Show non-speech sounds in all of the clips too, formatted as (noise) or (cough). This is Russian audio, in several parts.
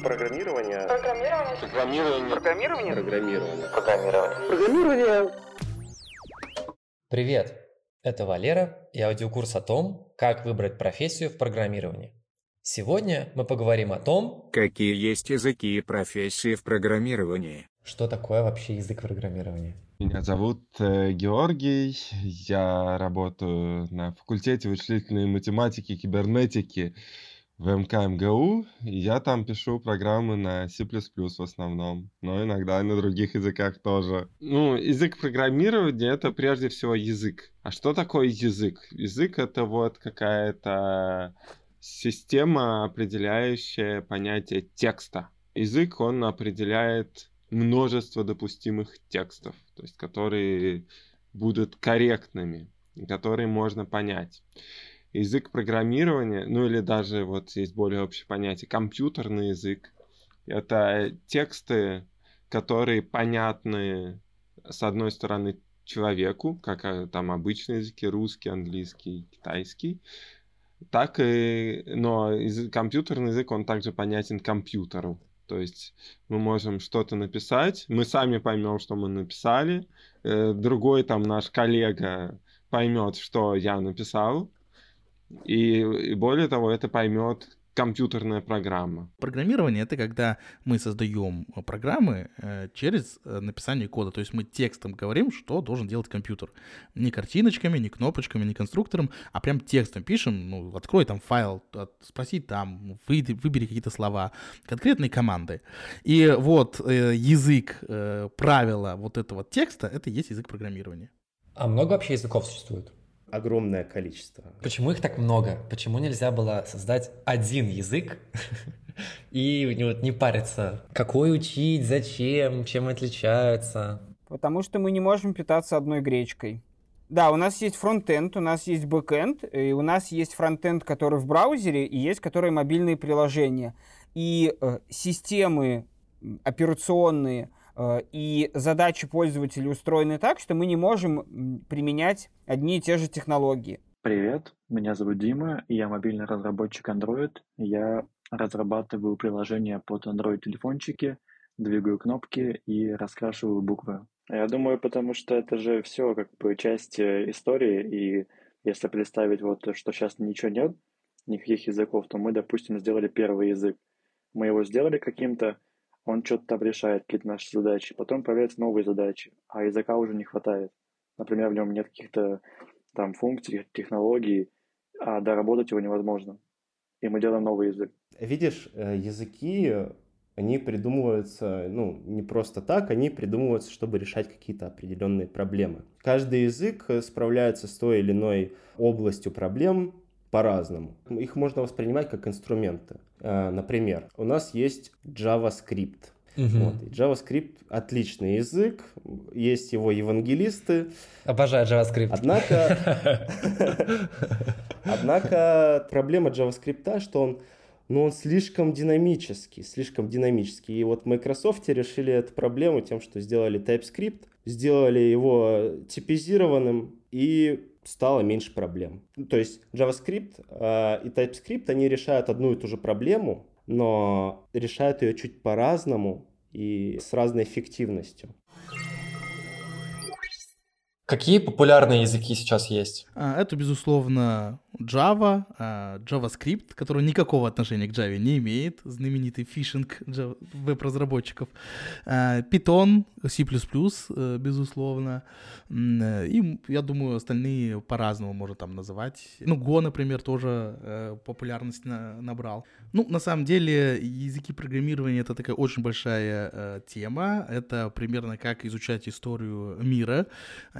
Программирование. Программирование. Программирование. Программирование. Программирование. Программирование. Программирование. Привет! Это Валера и аудиокурс о том, как выбрать профессию в программировании. Сегодня мы поговорим о том, Какие есть языки и профессии в программировании? что такое вообще язык программирования. Меня зовут э, Георгий, я работаю на факультете вычислительной математики и кибернетики в МКМГУ, и я там пишу программы на C++ в основном, но иногда и на других языках тоже. Ну, язык программирования — это прежде всего язык. А что такое язык? Язык — это вот какая-то система, определяющая понятие текста. Язык, он определяет множество допустимых текстов, то есть которые будут корректными, которые можно понять. Язык программирования, ну или даже вот есть более общее понятие, компьютерный язык, это тексты, которые понятны с одной стороны человеку, как э, там обычные языки, русский, английский, китайский, так и, но компьютерный язык, он также понятен компьютеру. То есть мы можем что-то написать, мы сами поймем, что мы написали, э, другой там наш коллега поймет, что я написал, и, и более того, это поймет компьютерная программа. Программирование это когда мы создаем программы э, через э, написание кода. То есть мы текстом говорим, что должен делать компьютер. Не картиночками, не кнопочками, не конструктором, а прям текстом пишем. Ну, открой там файл, от- спроси там, вы- выбери какие-то слова, конкретные команды. И вот э, язык, э, правила вот этого текста, это и есть язык программирования. А много вообще языков существует? Огромное количество. Почему их так много? Почему нельзя было создать один язык (laughs) и вот не париться? Какой учить, зачем, чем отличаются? Потому что мы не можем питаться одной гречкой. Да, у нас есть фронтенд, у нас есть бэкенд, и у нас есть фронтенд, который в браузере, и есть которые мобильные приложения. И э, системы операционные э, и задачи пользователя устроены так, что мы не можем применять одни и те же технологии. Привет, меня зовут Дима, я мобильный разработчик Android. Я разрабатываю приложения под Android-телефончики, двигаю кнопки и раскрашиваю буквы. Я думаю, потому что это же все как бы часть э, истории, и если представить вот, что сейчас ничего нет, никаких языков, то мы, допустим, сделали первый язык. Мы его сделали каким-то, он что-то там решает, какие-то наши задачи, потом появляются новые задачи, а языка уже не хватает. Например, в нем нет каких-то там функций, технологий, а доработать его невозможно. И мы делаем новый язык. Видишь, э, языки, они придумываются, ну, не просто так, они придумываются, чтобы решать какие-то определенные проблемы. Каждый язык э, справляется с той или иной областью проблем по-разному. Их можно воспринимать как инструменты. Э, Например, у нас есть JavaScript. Мгм. Вот. И JavaScript отличный язык, есть его евангелисты, Обожаю JavaScript. Однако- (laughs) Однако проблема JavaScript, что он, ну, он слишком динамический, слишком динамический. И вот в Microsoft решили эту проблему тем, что сделали TypeScript, сделали его типизированным и стало меньше проблем. Ну, То есть JavaScript э, и TypeScript, они решают одну и ту же проблему, но решают ее чуть по-разному и с разной эффективностью. Какие популярные языки сейчас есть? А, Это, безусловно, Java, а, JavaScript, который никакого отношения к Java не имеет, знаменитый фишинг веб-разработчиков, А, Python, C++, э, безусловно, э, и, я думаю, остальные по-разному можно там называть. Ну, Go, например, тоже э, популярность на- набрал. Ну, на самом деле, языки программирования — это такая очень большая тема. Это примерно как изучать историю мира.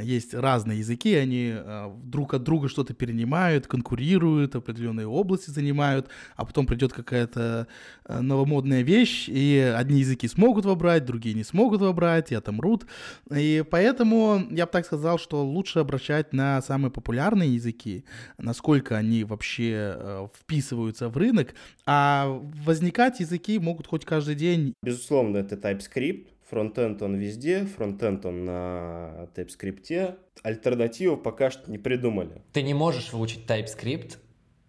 Есть разные языки, они э, друг от друга что-то перенимают, конкурируют, определенные области занимают, а потом придет какая-то э, новомодная вещь, и одни языки смогут вобрать, другие не смогут вобрать, и отомрут. И поэтому я бы так сказал, что лучше обращать на самые популярные языки, насколько они вообще э, вписываются в рынок, а возникать языки могут хоть каждый день. Безусловно, это TypeScript. Фронтенд он везде, фронтенд он на TypeScript. Альтернативу пока что не придумали. Ты не можешь выучить TypeScript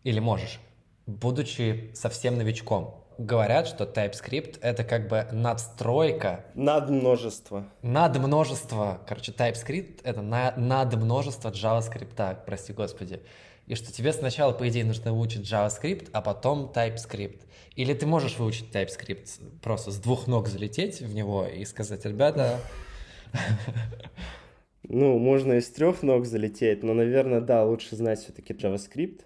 или можешь, будучи совсем новичком. Говорят, что TypeScript — это как бы надстройка Над множество. над множество, короче, TypeScript — это на, над множество JavaScript, прости господи. И что тебе сначала, по идее, нужно выучить JavaScript, а потом TypeScript. Или ты можешь выучить TypeScript, просто с двух ног залететь в него и сказать, ребята, Ну, можно из трех ног залететь, но, наверное, да, лучше знать все-таки JavaScript.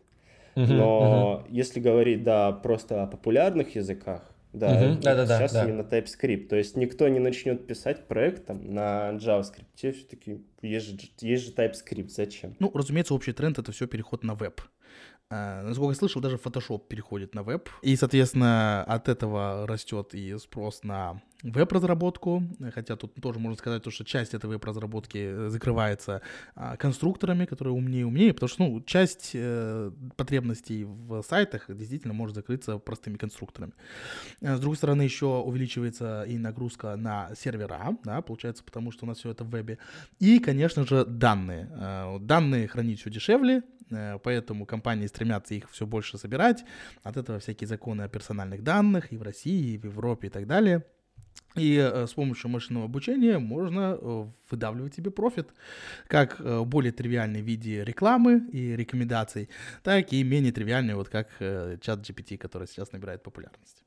Но если говорить, да, просто о популярных языках, да, Мгм. это Да-да-да, сейчас да. именно TypeScript. То есть никто не начнет писать проект там на JavaScript. Все-таки есть же, есть же TypeScript, зачем? Ну, разумеется, общий тренд — это все переход на веб. А, Насколько я слышал, даже Photoshop переходит на веб. И, соответственно, от этого растет и спрос на веб-разработку. Хотя тут тоже можно сказать, то, что часть этой веб-разработки э, закрывается а, конструкторами, которые умнее и умнее, потому что ну, часть э, потребностей в сайтах действительно может закрыться простыми конструкторами. Э, С другой стороны, еще увеличивается и нагрузка на сервера, да, получается, потому что у нас все это в вебе. И, конечно же, данные. Э, Данные хранить все дешевле, э, поэтому компании стремятся их все больше собирать. От этого всякие законы о персональных данных и в России, и в Европе и так далее. И э, с помощью машинного обучения можно э, выдавливать себе профит, как э, более тривиальной виде рекламы и рекомендаций, так и менее тривиальной, вот как э, чат GPT, который сейчас набирает популярность.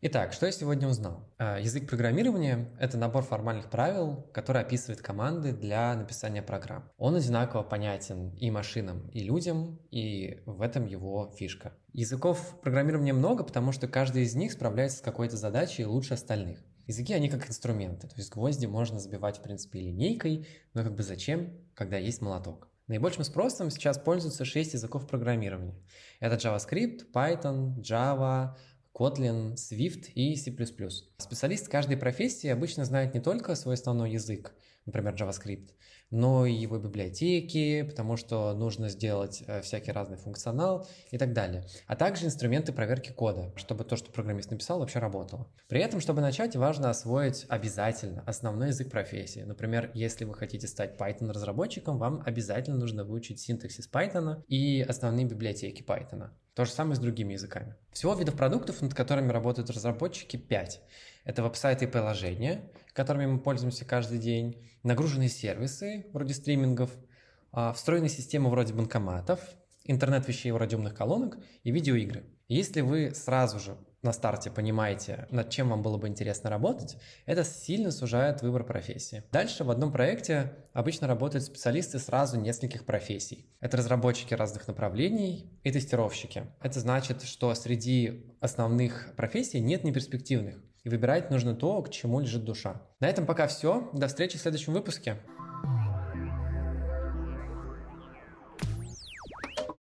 Итак, что я сегодня узнал? А, Язык программирования — это набор формальных правил, который описывает команды для написания программ. Он одинаково понятен и машинам, и людям, и в этом его фишка. Языков программирования много, потому что каждый из них справляется с какой-то задачей лучше остальных. Языки, они как инструменты, то есть гвозди можно забивать, в принципе, линейкой, но как бы зачем, когда есть молоток? Наибольшим спросом сейчас пользуются шесть языков программирования. Это JavaScript, Python, Java, Kotlin, Swift и C++. Специалист каждой профессии обычно знает не только свой основной язык, например, JavaScript, но и его библиотеки, потому что нужно сделать э, всякий разный функционал и так далее. А также инструменты проверки кода, чтобы то, что программист написал, вообще работало. При этом, чтобы начать, важно освоить обязательно основной язык профессии. Например, если вы хотите стать Python-разработчиком, вам обязательно нужно выучить синтаксис Python и основные библиотеки Python. То же самое с другими языками. Всего видов продуктов, над которыми работают разработчики, 5. Это веб-сайты и приложения, которыми мы пользуемся каждый день, нагруженные сервисы, вроде стримингов, а, встроенные системы вроде банкоматов, интернет вещей вроде умных колонок и видеоигры. Если вы сразу же на старте понимаете, над чем вам было бы интересно работать, это сильно сужает выбор профессии. Дальше в одном проекте обычно работают специалисты сразу нескольких профессий. Это разработчики разных направлений и тестировщики. Это значит, что среди основных профессий нет неперспективных. И выбирать нужно то, к чему лежит душа. На этом пока все. До встречи в следующем выпуске.